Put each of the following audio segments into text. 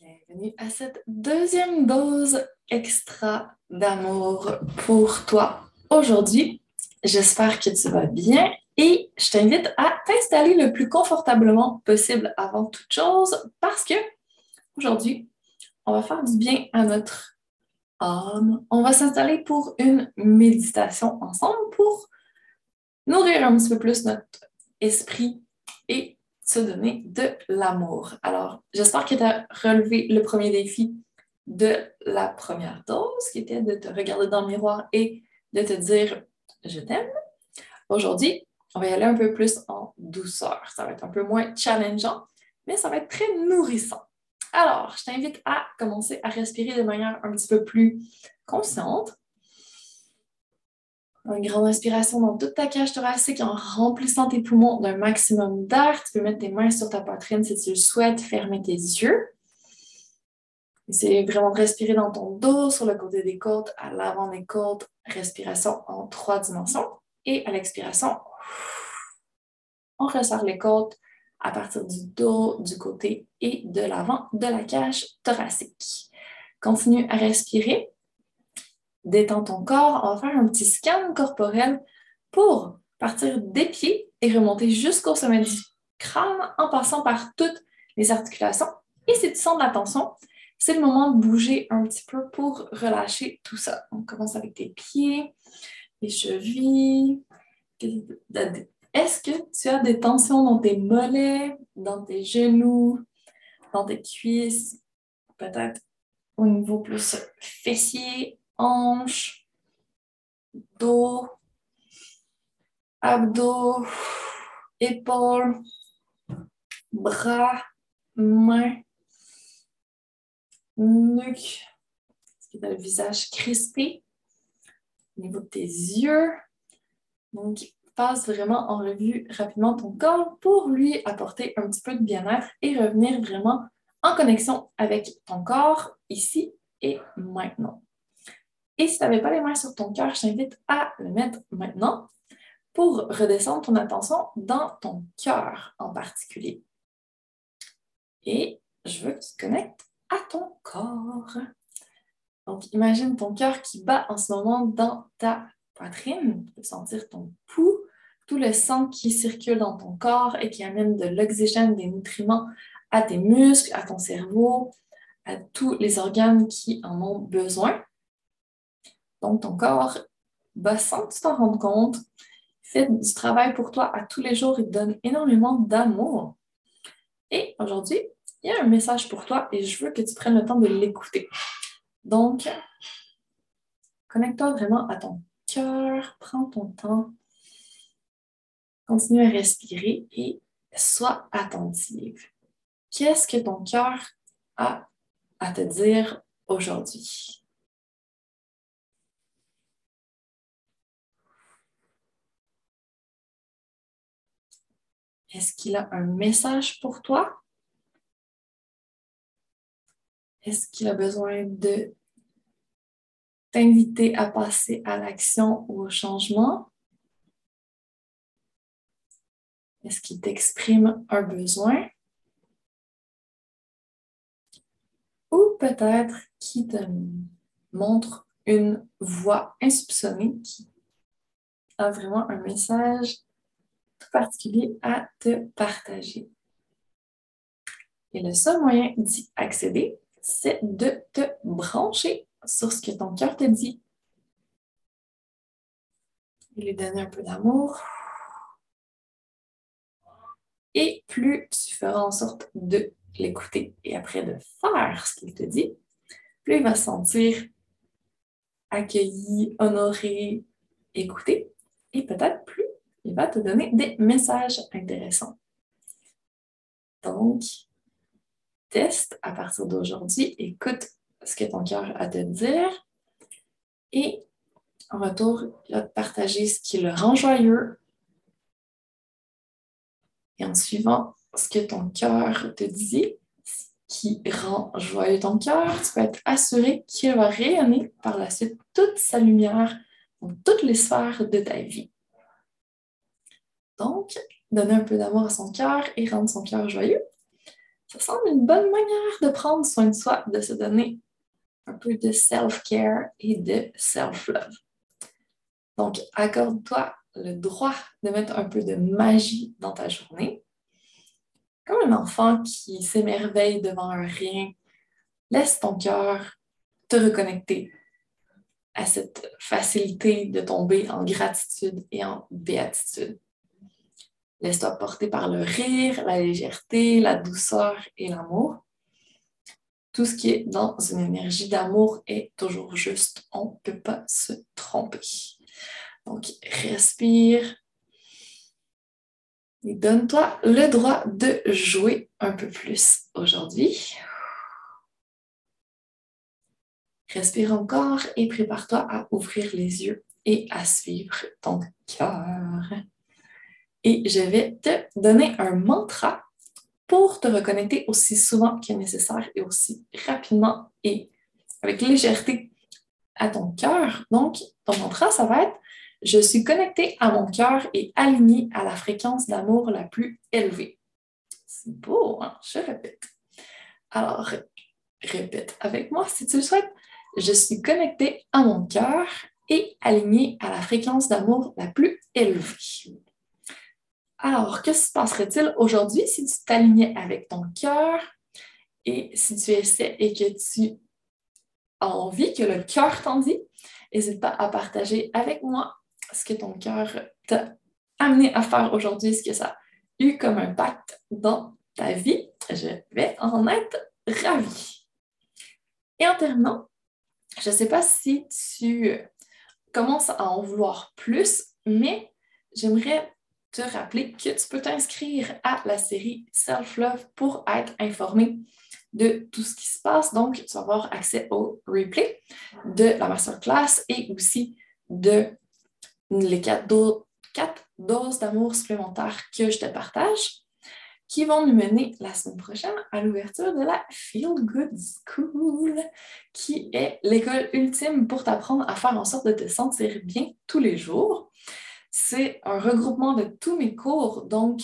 Bienvenue à cette deuxième dose extra d'amour pour toi aujourd'hui. J'espère que tu vas bien et je t'invite à t'installer le plus confortablement possible avant toute chose parce que aujourd'hui, on va faire du bien à notre âme. On va s'installer pour une méditation ensemble pour nourrir un petit peu plus notre esprit et se donner de l'amour. Alors, j'espère que tu as relevé le premier défi de la première dose, qui était de te regarder dans le miroir et de te dire je t'aime. Aujourd'hui, on va y aller un peu plus en douceur. Ça va être un peu moins challengeant, mais ça va être très nourrissant. Alors, je t'invite à commencer à respirer de manière un petit peu plus consciente. Une grande inspiration dans toute ta cage thoracique en remplissant tes poumons d'un maximum d'air. Tu peux mettre tes mains sur ta poitrine si tu le souhaites, fermer tes yeux. Essayez vraiment de respirer dans ton dos, sur le côté des côtes, à l'avant des côtes. Respiration en trois dimensions. Et à l'expiration, on resserre les côtes à partir du dos, du côté et de l'avant de la cage thoracique. Continue à respirer détends ton corps. On va faire un petit scan corporel pour partir des pieds et remonter jusqu'au sommet du crâne en passant par toutes les articulations. Et si tu sens de la tension, c'est le moment de bouger un petit peu pour relâcher tout ça. On commence avec tes pieds, les chevilles. Est-ce que tu as des tensions dans tes mollets, dans tes genoux, dans tes cuisses, peut-être au niveau plus fessier, hanches, dos, abdos, épaules, bras, mains, nuque. Que tu as le visage crispé? Au niveau de tes yeux? Donc, passe vraiment en revue rapidement ton corps pour lui apporter un petit peu de bien-être et revenir vraiment en connexion avec ton corps ici et maintenant. Et si tu n'avais pas les mains sur ton cœur, je t'invite à le mettre maintenant pour redescendre ton attention dans ton cœur en particulier. Et je veux que tu te à ton corps. Donc, imagine ton cœur qui bat en ce moment dans ta poitrine. Tu peux sentir ton pouls, tout le sang qui circule dans ton corps et qui amène de l'oxygène, des nutriments à tes muscles, à ton cerveau, à tous les organes qui en ont besoin. Donc, ton corps, bah, sans que tu t'en rendes compte, fait du travail pour toi à tous les jours. Il te donne énormément d'amour. Et aujourd'hui, il y a un message pour toi et je veux que tu prennes le temps de l'écouter. Donc, connecte-toi vraiment à ton cœur, prends ton temps, continue à respirer et sois attentive. Qu'est-ce que ton cœur a à te dire aujourd'hui? Est-ce qu'il a un message pour toi? Est-ce qu'il a besoin de t'inviter à passer à l'action ou au changement? Est-ce qu'il t'exprime un besoin? Ou peut-être qu'il te montre une voix insoupçonnée qui a vraiment un message tout particulier à te partager. Et le seul moyen d'y accéder, c'est de te brancher sur ce que ton cœur te dit. Et lui donner un peu d'amour. Et plus tu feras en sorte de l'écouter et après de faire ce qu'il te dit, plus il va se sentir accueilli, honoré, écouté. Et peut-être plus il va te donner des messages intéressants. Donc, teste à partir d'aujourd'hui, écoute ce que ton cœur a à te dire et en retour, il va te partager ce qui le rend joyeux. Et en suivant ce que ton cœur te dit, ce qui rend joyeux ton cœur, tu peux être assuré qu'il va rayonner par la suite toute sa lumière dans toutes les sphères de ta vie. Donc, donner un peu d'amour à son cœur et rendre son cœur joyeux. Ça semble une bonne manière de prendre soin de soi, de se donner un peu de self-care et de self-love. Donc, accorde-toi le droit de mettre un peu de magie dans ta journée. Comme un enfant qui s'émerveille devant un rien, laisse ton cœur te reconnecter à cette facilité de tomber en gratitude et en béatitude. Laisse-toi porter par le rire, la légèreté, la douceur et l'amour. Tout ce qui est dans une énergie d'amour est toujours juste. On ne peut pas se tromper. Donc, respire et donne-toi le droit de jouer un peu plus aujourd'hui. Respire encore et prépare-toi à ouvrir les yeux et à suivre ton cœur. Et je vais te donner un mantra pour te reconnecter aussi souvent que nécessaire et aussi rapidement et avec légèreté à ton cœur. Donc, ton mantra, ça va être Je suis connecté à mon cœur et aligné à la fréquence d'amour la plus élevée. C'est beau, hein? Je répète. Alors, répète avec moi si tu le souhaites. Je suis connecté à mon cœur et aligné à la fréquence d'amour la plus élevée. Alors, que se passerait-il aujourd'hui si tu t'alignais avec ton cœur et si tu essaies et que tu as envie que le cœur t'en dit? N'hésite pas à partager avec moi ce que ton cœur t'a amené à faire aujourd'hui, ce que ça a eu comme impact dans ta vie. Je vais en être ravie. Et en terminant, je ne sais pas si tu commences à en vouloir plus, mais j'aimerais te rappeler que tu peux t'inscrire à la série Self-Love pour être informé de tout ce qui se passe. Donc, tu vas avoir accès au replay de la masterclass et aussi de les quatre, doses d'amour supplémentaires que je te partage qui vont nous mener la semaine prochaine à l'ouverture de la Feel Good School, qui est l'école ultime pour t'apprendre à faire en sorte de te sentir bien tous les jours c'est un regroupement de tous mes cours. Donc,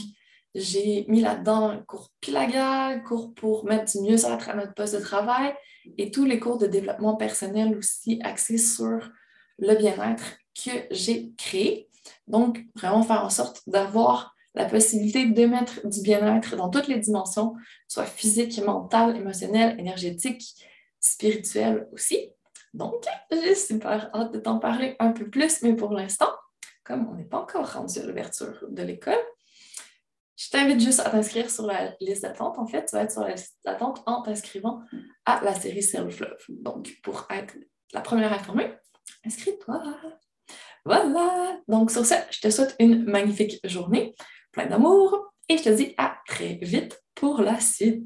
j'ai mis là-dedans cours Pilaga, cours pour mettre du mieux-être à notre poste de travail et tous les cours de développement personnel aussi axés sur le bien-être que j'ai créé. Donc, vraiment faire en sorte d'avoir la possibilité de mettre du bien-être dans toutes les dimensions, soit physique, mentale, émotionnelle, énergétique, spirituelle aussi. Donc, j'ai super hâte de t'en parler un peu plus, mais pour l'instant, comme on n'est pas encore rendu à l'ouverture de l'école, je t'invite juste à t'inscrire sur la liste d'attente. En fait, tu vas être sur la liste d'attente en t'inscrivant à la série Self-Love. Donc, pour être la première informée, inscris-toi. Voilà. Donc, sur ce, je te souhaite une magnifique journée, plein d'amour, et je te dis à très vite pour la suite.